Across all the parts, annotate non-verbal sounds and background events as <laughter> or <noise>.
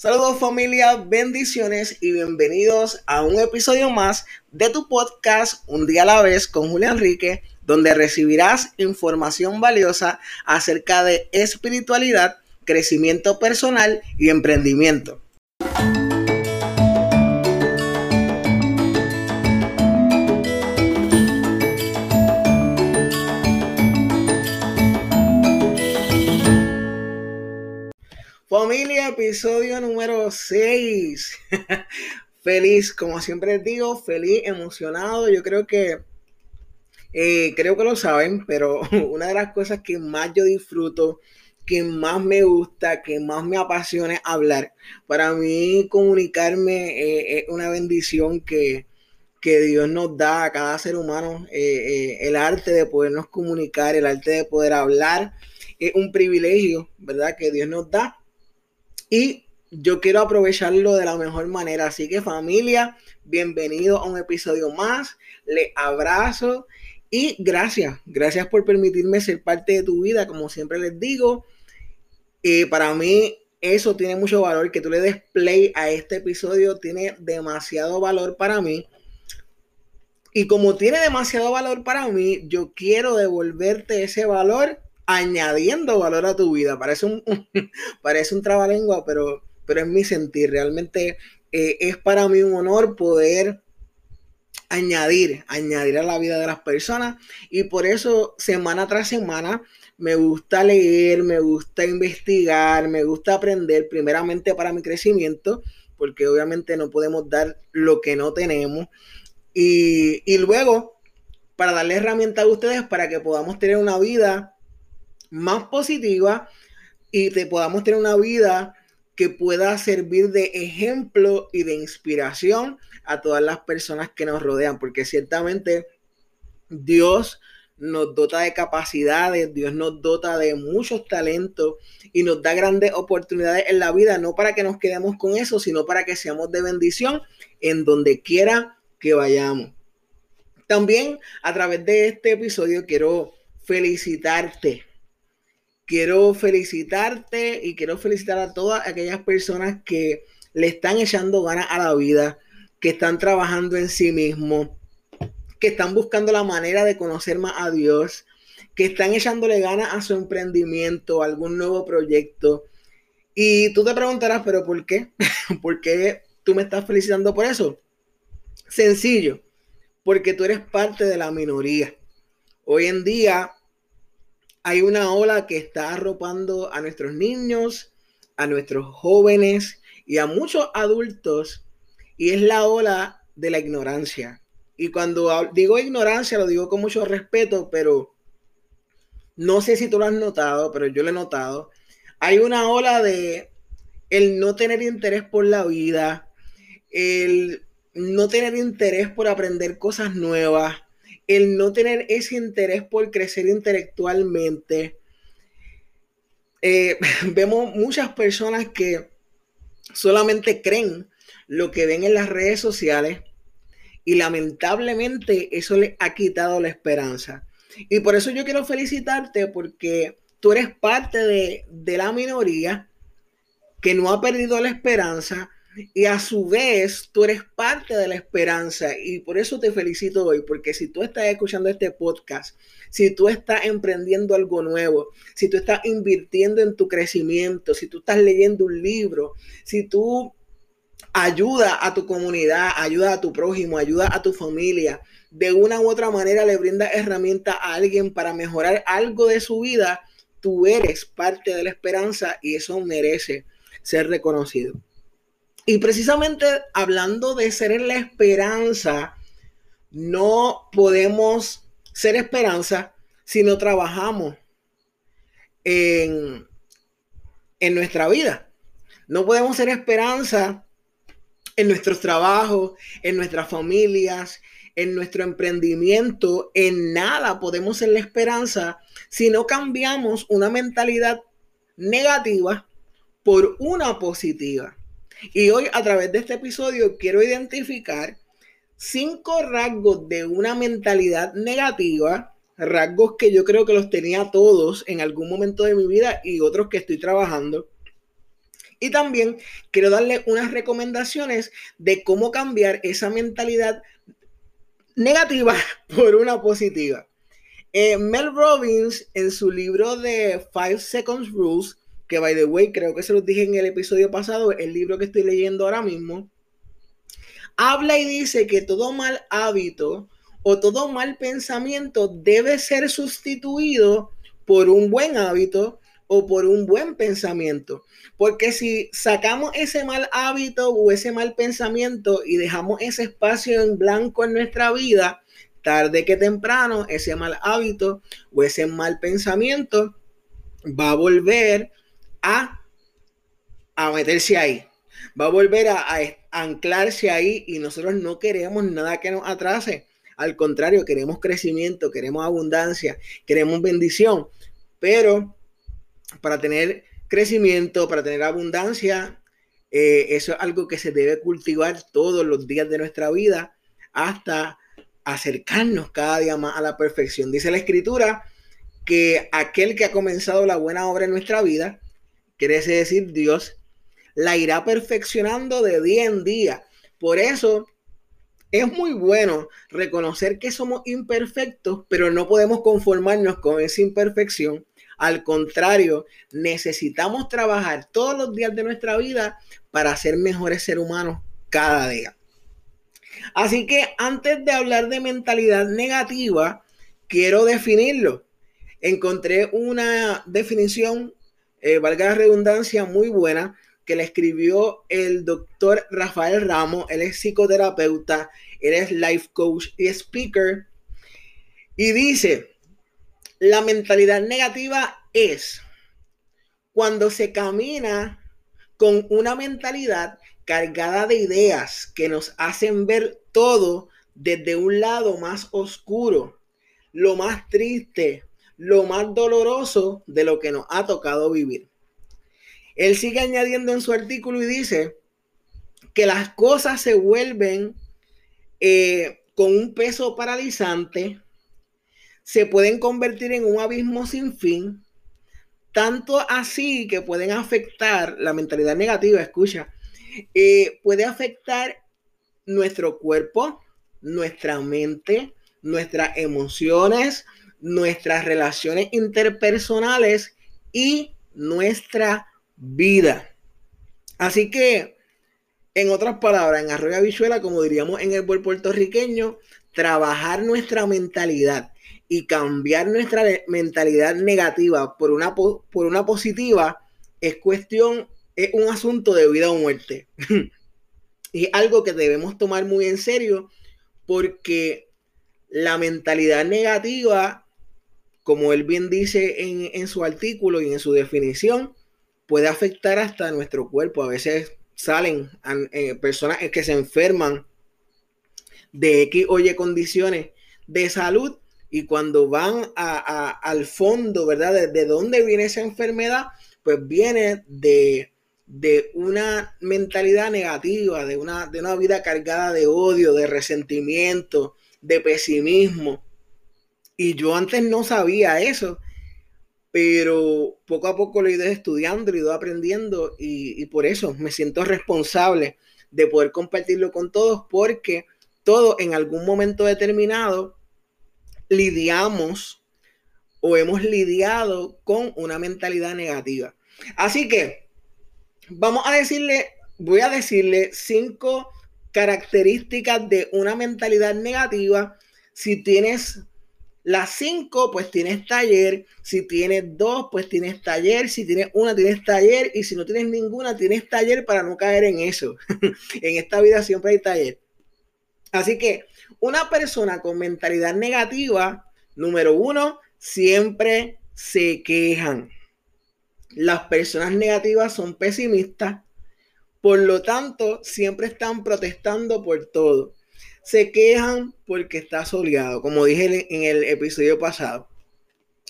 Saludos familia, bendiciones y bienvenidos a un episodio más de tu podcast Un día a la vez con Julián Enrique, donde recibirás información valiosa acerca de espiritualidad, crecimiento personal y emprendimiento. Familia, episodio número 6. <laughs> feliz, como siempre les digo, feliz, emocionado. Yo creo que, eh, creo que lo saben, pero <laughs> una de las cosas que más yo disfruto, que más me gusta, que más me apasiona hablar. Para mí comunicarme eh, es una bendición que, que Dios nos da a cada ser humano. Eh, el arte de podernos comunicar, el arte de poder hablar, es un privilegio, ¿verdad? Que Dios nos da y yo quiero aprovecharlo de la mejor manera. Así que familia, bienvenido a un episodio más. Le abrazo y gracias. Gracias por permitirme ser parte de tu vida, como siempre les digo. Y para mí eso tiene mucho valor. Que tú le des play a este episodio tiene demasiado valor para mí. Y como tiene demasiado valor para mí, yo quiero devolverte ese valor añadiendo valor a tu vida. Parece un, <laughs> parece un trabalengua, pero, pero es mi sentir. Realmente eh, es para mí un honor poder añadir, añadir a la vida de las personas. Y por eso, semana tras semana, me gusta leer, me gusta investigar, me gusta aprender, primeramente para mi crecimiento, porque obviamente no podemos dar lo que no tenemos. Y, y luego, para darle herramientas a ustedes para que podamos tener una vida más positiva y te podamos tener una vida que pueda servir de ejemplo y de inspiración a todas las personas que nos rodean, porque ciertamente Dios nos dota de capacidades, Dios nos dota de muchos talentos y nos da grandes oportunidades en la vida, no para que nos quedemos con eso, sino para que seamos de bendición en donde quiera que vayamos. También a través de este episodio quiero felicitarte quiero felicitarte y quiero felicitar a todas aquellas personas que le están echando ganas a la vida, que están trabajando en sí mismos, que están buscando la manera de conocer más a Dios, que están echándole ganas a su emprendimiento, a algún nuevo proyecto. Y tú te preguntarás, pero ¿por qué? <laughs> ¿Por qué tú me estás felicitando por eso? Sencillo, porque tú eres parte de la minoría. Hoy en día hay una ola que está arropando a nuestros niños, a nuestros jóvenes y a muchos adultos, y es la ola de la ignorancia. Y cuando digo ignorancia, lo digo con mucho respeto, pero no sé si tú lo has notado, pero yo lo he notado. Hay una ola de el no tener interés por la vida, el no tener interés por aprender cosas nuevas, el no tener ese interés por crecer intelectualmente. Eh, <laughs> vemos muchas personas que solamente creen lo que ven en las redes sociales y lamentablemente eso les ha quitado la esperanza. Y por eso yo quiero felicitarte porque tú eres parte de, de la minoría que no ha perdido la esperanza y a su vez, tú eres parte de la esperanza y por eso te felicito hoy, porque si tú estás escuchando este podcast, si tú estás emprendiendo algo nuevo, si tú estás invirtiendo en tu crecimiento, si tú estás leyendo un libro, si tú ayudas a tu comunidad, ayuda a tu prójimo, ayuda a tu familia, de una u otra manera le brinda herramienta a alguien para mejorar algo de su vida, tú eres parte de la esperanza y eso merece ser reconocido. Y precisamente hablando de ser en la esperanza, no podemos ser esperanza si no trabajamos en, en nuestra vida. No podemos ser esperanza en nuestros trabajos, en nuestras familias, en nuestro emprendimiento. En nada podemos ser la esperanza si no cambiamos una mentalidad negativa por una positiva. Y hoy a través de este episodio quiero identificar cinco rasgos de una mentalidad negativa, rasgos que yo creo que los tenía todos en algún momento de mi vida y otros que estoy trabajando. Y también quiero darle unas recomendaciones de cómo cambiar esa mentalidad negativa <laughs> por una positiva. Eh, Mel Robbins, en su libro de Five Seconds Rules, que by the way, creo que se los dije en el episodio pasado, el libro que estoy leyendo ahora mismo, habla y dice que todo mal hábito o todo mal pensamiento debe ser sustituido por un buen hábito o por un buen pensamiento. Porque si sacamos ese mal hábito o ese mal pensamiento y dejamos ese espacio en blanco en nuestra vida, tarde que temprano ese mal hábito o ese mal pensamiento va a volver a, meterse ahí. Va a volver a, a anclarse ahí y nosotros no queremos nada que nos atrase. Al contrario, queremos crecimiento, queremos abundancia, queremos bendición. Pero para tener crecimiento, para tener abundancia, eh, eso es algo que se debe cultivar todos los días de nuestra vida hasta acercarnos cada día más a la perfección. Dice la escritura que aquel que ha comenzado la buena obra en nuestra vida, quiere decir Dios, la irá perfeccionando de día en día. Por eso es muy bueno reconocer que somos imperfectos, pero no podemos conformarnos con esa imperfección al contrario, necesitamos trabajar todos los días de nuestra vida para ser mejores seres humanos cada día. Así que antes de hablar de mentalidad negativa, quiero definirlo. Encontré una definición, eh, valga la redundancia, muy buena que le escribió el doctor Rafael Ramos. Él es psicoterapeuta, él es life coach y speaker. Y dice, la mentalidad negativa es cuando se camina con una mentalidad cargada de ideas que nos hacen ver todo desde un lado más oscuro, lo más triste, lo más doloroso de lo que nos ha tocado vivir. Él sigue añadiendo en su artículo y dice que las cosas se vuelven eh, con un peso paralizante, se pueden convertir en un abismo sin fin, tanto así que pueden afectar la mentalidad negativa, escucha, eh, puede afectar nuestro cuerpo, nuestra mente, nuestras emociones, nuestras relaciones interpersonales y nuestra vida. Así que, en otras palabras, en Arroyo Bichuela, como diríamos en el buen puertorriqueño, trabajar nuestra mentalidad y cambiar nuestra mentalidad negativa por una, por una positiva es cuestión, es un asunto de vida o muerte. <laughs> y algo que debemos tomar muy en serio porque la mentalidad negativa, como él bien dice en, su artículo y en su definición, puede afectar hasta nuestro cuerpo. A veces salen eh, personas que se enferman de X o Y condiciones de salud y cuando van al fondo, ¿verdad? De, dónde viene esa enfermedad, pues viene de, una mentalidad negativa, de una, de una vida cargada de odio, de resentimiento, de pesimismo. Y yo antes no sabía eso, pero poco a poco lo he ido estudiando, lo he ido aprendiendo y, y por eso me siento responsable de poder compartirlo con todos porque todos en algún momento determinado lidiamos o hemos lidiado con una mentalidad negativa. Así que vamos a decirle, voy a decirle cinco características de una mentalidad negativa. Si tienes las cinco, pues tienes taller. Si tienes dos, pues tienes taller. Si tienes una, tienes taller. Y si no tienes ninguna, tienes taller para no caer en eso. <laughs> en esta vida siempre hay taller. Así que una persona con mentalidad negativa, número uno, siempre se quejan. Las personas negativas son pesimistas, por lo tanto, siempre están protestando por todo. Se quejan porque está soleado, como dije en el episodio pasado.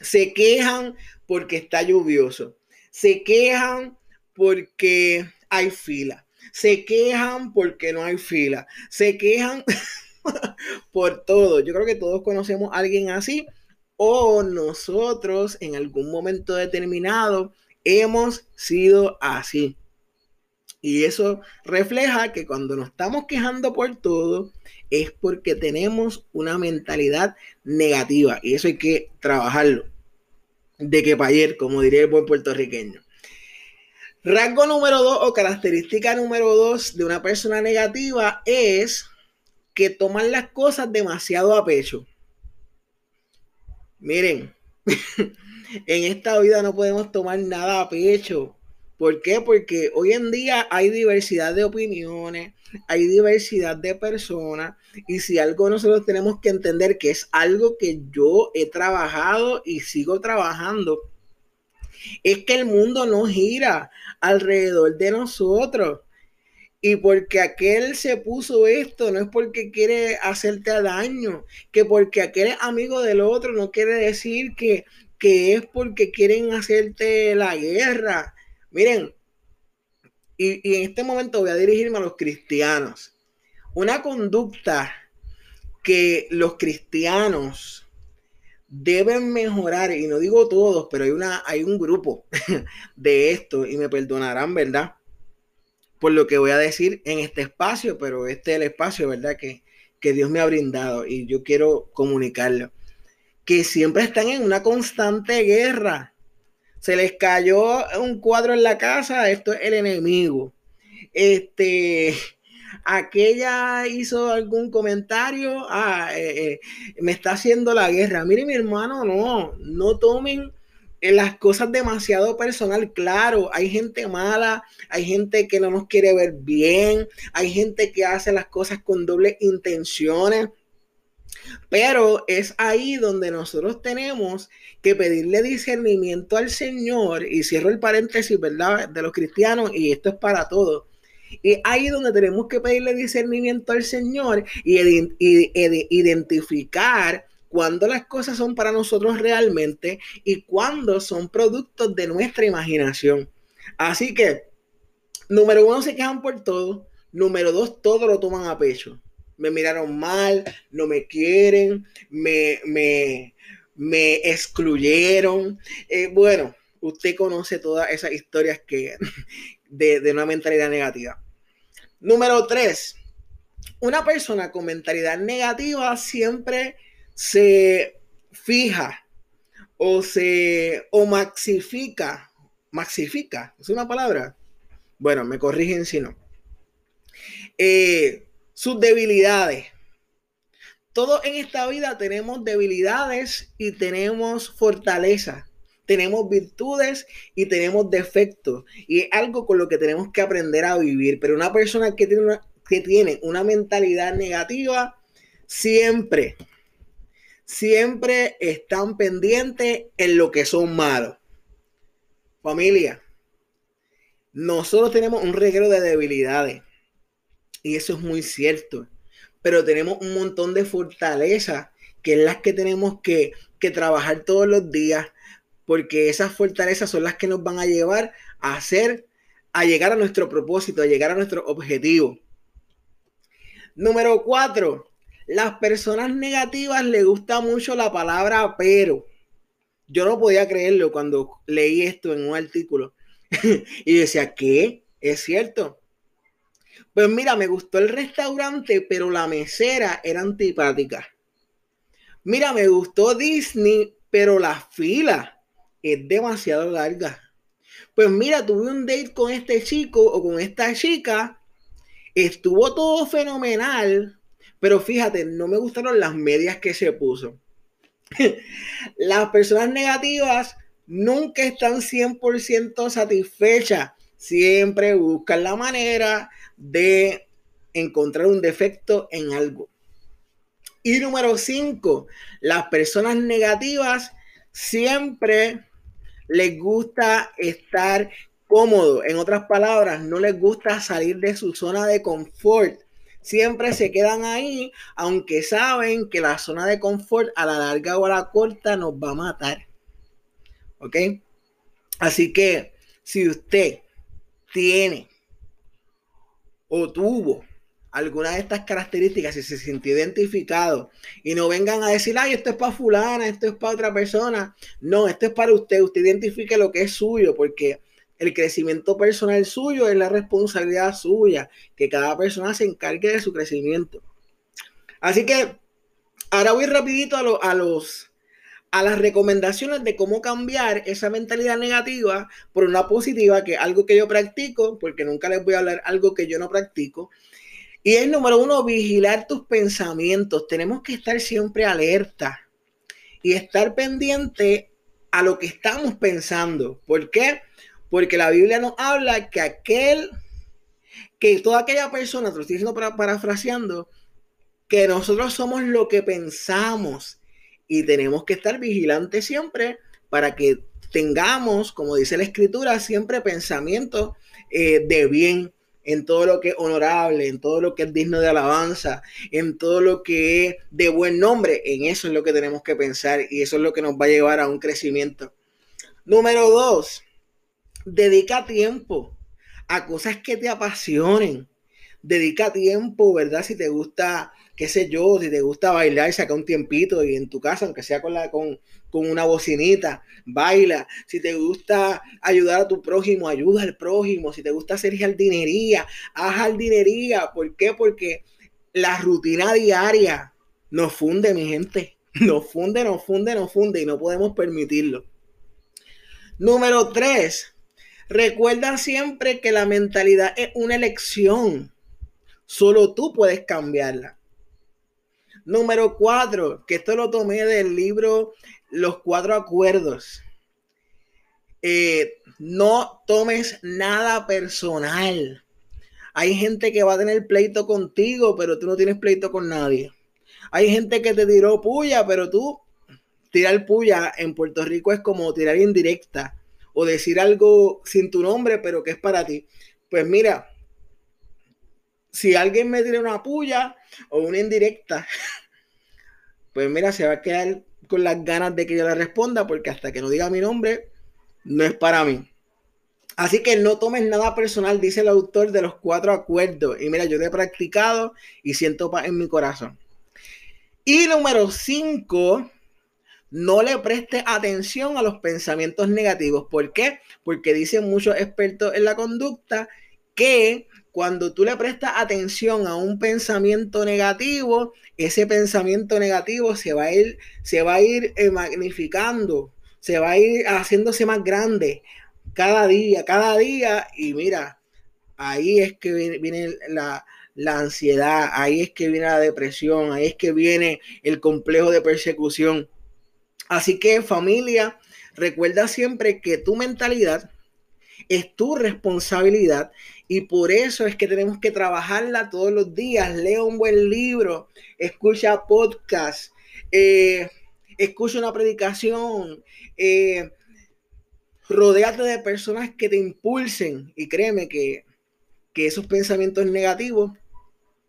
Se quejan porque está lluvioso. Se quejan porque hay fila. Se quejan porque no hay fila. Se quejan <laughs> por todo. Yo creo que todos conocemos a alguien así o nosotros en algún momento determinado hemos sido así. Y eso refleja que cuando nos estamos quejando por todo es porque tenemos una mentalidad negativa y eso hay que trabajarlo. De que para ayer, como diría el buen puertorriqueño. Rasgo número dos o característica número dos de una persona negativa es que toman las cosas demasiado a pecho. Miren, <laughs> en esta vida no podemos tomar nada a pecho. ¿Por qué? Porque hoy en día hay diversidad de opiniones, hay diversidad de personas y si algo nosotros tenemos que entender que es algo que yo he trabajado y sigo trabajando, es que el mundo no gira alrededor de nosotros. Y porque aquel se puso esto, no es porque quiere hacerte daño, que porque aquel es amigo del otro, no quiere decir que, que es porque quieren hacerte la guerra. Miren, y, en este momento voy a dirigirme a los cristianos. Una conducta que los cristianos deben mejorar, y no digo todos, pero hay, una, hay un grupo <laughs> de esto, y me perdonarán, ¿verdad? Por lo que voy a decir en este espacio, pero este es el espacio, ¿verdad? Que, que Dios me ha brindado y yo quiero comunicarlo. Que siempre están en una constante guerra se les cayó un cuadro en la casa, esto es el enemigo. Este, aquella hizo algún comentario, ah, eh, eh, me está haciendo la guerra. Mire, mi hermano, no, no tomen eh, las cosas demasiado personal. Claro, hay gente mala, hay gente que no nos quiere ver bien, hay gente que hace las cosas con dobles intenciones. Pero es ahí donde nosotros tenemos que pedirle discernimiento al Señor, y cierro el paréntesis, ¿verdad? De los cristianos, y esto es para todos. Y ahí donde tenemos que pedirle discernimiento al Señor y, identificar cuándo las cosas son para nosotros realmente y cuándo son productos de nuestra imaginación. Así que, número uno, se quejan por todo. Número dos, todo lo toman a pecho me miraron mal, no me quieren, me, me, me excluyeron. Eh, bueno, usted conoce todas esas historias que, <laughs> de, de una mentalidad negativa. Número tres, una persona con mentalidad negativa siempre se fija o se o maxifica, maxifica, es una palabra. Bueno, me corrigen si no. Eh, sus debilidades. Todos en esta vida tenemos debilidades y tenemos fortaleza. Tenemos virtudes y tenemos defectos. Y es algo con lo que tenemos que aprender a vivir. Pero una persona que tiene una, que tiene una mentalidad negativa, siempre, siempre están pendientes en lo que son malos. Familia, nosotros tenemos un reguero de debilidades. Y eso es muy cierto. Pero tenemos un montón de fortalezas que es las que tenemos que, trabajar todos los días, porque esas fortalezas son las que nos van a llevar a hacer, a llegar a nuestro propósito, a llegar a nuestro objetivo. Número cuatro, las personas negativas les gusta mucho la palabra pero. Yo no podía creerlo cuando leí esto en un artículo <laughs> y decía, ¿qué? Es cierto. Pues mira, me gustó el restaurante, pero la mesera era antipática. Mira, me gustó Disney, pero la fila es demasiado larga. Pues mira, tuve un date con este chico o con esta chica. Estuvo todo fenomenal, pero fíjate, no me gustaron las medias que se puso. <laughs> las personas negativas nunca están 100% satisfechas. Siempre buscan la manera de encontrar un defecto en algo. Y número cinco, las personas negativas siempre les gusta estar cómodo. En otras palabras, no les gusta salir de su zona de confort. Siempre se quedan ahí, aunque saben que la zona de confort a la larga o a la corta nos va a matar. ¿Ok? Así que si usted tiene o tuvo alguna de estas características y se sintió identificado y no vengan a decir, ay, esto es para fulana, esto es para otra persona. No, esto es para usted. Usted identifique lo que es suyo porque El crecimiento personal suyo es la responsabilidad suya, que cada persona se encargue de su crecimiento. Así que ahora voy rapidito a, a los a las recomendaciones de cómo cambiar esa mentalidad negativa por una positiva, que es algo que yo practico, porque nunca les voy a hablar algo que yo no practico. Y es número uno, vigilar tus pensamientos. Tenemos que estar siempre alerta y estar pendiente a lo que estamos pensando. ¿Por qué? Porque la Biblia nos habla que aquel, que toda aquella persona, te lo estoy diciendo para, parafraseando, que nosotros somos lo que pensamos y tenemos que estar vigilantes siempre para que tengamos, como dice la escritura, siempre pensamientos eh, de bien en todo lo que es honorable, en todo lo que es digno de alabanza, en todo lo que es de buen nombre. En eso es lo que tenemos que pensar y eso es lo que nos va a llevar a un crecimiento. Número dos, dedica tiempo a cosas que te apasionen. Dedica tiempo, ¿verdad? Si te gusta qué sé yo, si te gusta bailar, saca un tiempito y en tu casa, aunque sea con, la, con, con una bocinita, baila. Si te gusta ayudar a tu prójimo, ayuda al prójimo. Si te gusta hacer jardinería, haz jardinería. ¿Por qué? Porque la rutina diaria nos funde, mi gente. <laughs> Nos funde, nos funde, nos funde y no podemos permitirlo. Número tres, recuerda siempre que la mentalidad es una elección. Solo tú puedes cambiarla. Número cuatro, que esto lo tomé del libro Los Cuatro Acuerdos. Eh, no tomes nada personal. Hay gente que va a tener pleito contigo, pero tú no tienes pleito con nadie. Hay gente que te tiró puya, pero tú tirar puya en Puerto Rico es como tirar indirecta o decir algo sin tu nombre, pero que es para ti. Pues mira, si alguien me tira una puya o una indirecta, <laughs> pues mira, se va a quedar con las ganas de que yo le responda, porque hasta que no diga mi nombre, no es para mí. Así que no tomes nada personal, dice el autor de los cuatro acuerdos. Y mira, yo lo he practicado y siento paz en mi corazón. Y número cinco, no le preste atención a los pensamientos negativos. ¿Por qué? Porque dicen muchos expertos en la conducta que cuando tú le prestas atención a un pensamiento negativo, ese pensamiento negativo se va a ir, se va a ir eh, magnificando, se va a ir haciéndose más grande cada día, cada día. Y mira, ahí es que viene, la, la ansiedad, ahí es que viene la depresión, ahí es que viene el complejo de persecución. Así que familia, recuerda siempre que tu mentalidad es tu responsabilidad y por eso es que tenemos que trabajarla todos los días. Lea un buen libro, escucha podcast, eh, escucha una predicación, eh, de personas que te impulsen y créeme que, que esos pensamientos negativos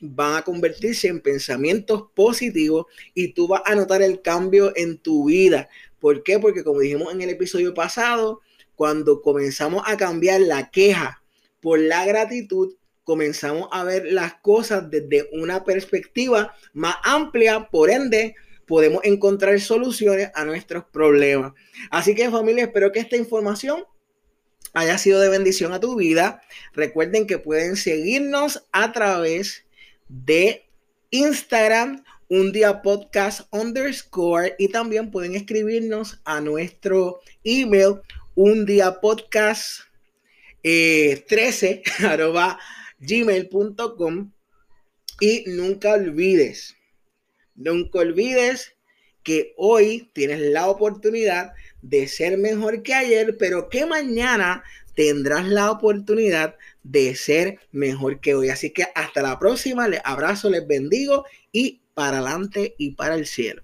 van a convertirse en pensamientos positivos y tú vas a notar el cambio en tu vida. ¿Por qué? Porque como dijimos en el episodio pasado, cuando comenzamos a cambiar la queja por la gratitud, comenzamos a ver las cosas desde una perspectiva más amplia, por ende, podemos encontrar soluciones a nuestros problemas. Así que familia, espero que esta información haya sido de bendición a tu vida. Recuerden que pueden seguirnos a través de Instagram, un día podcast underscore, y también pueden escribirnos a nuestro email, un día podcast 13 eh, <laughs> arroba gmail.com y nunca olvides, nunca olvides que hoy tienes la oportunidad de ser mejor que ayer, pero que mañana tendrás la oportunidad de ser mejor que hoy. Así que hasta la próxima, les abrazo, les bendigo y para adelante y para el cielo.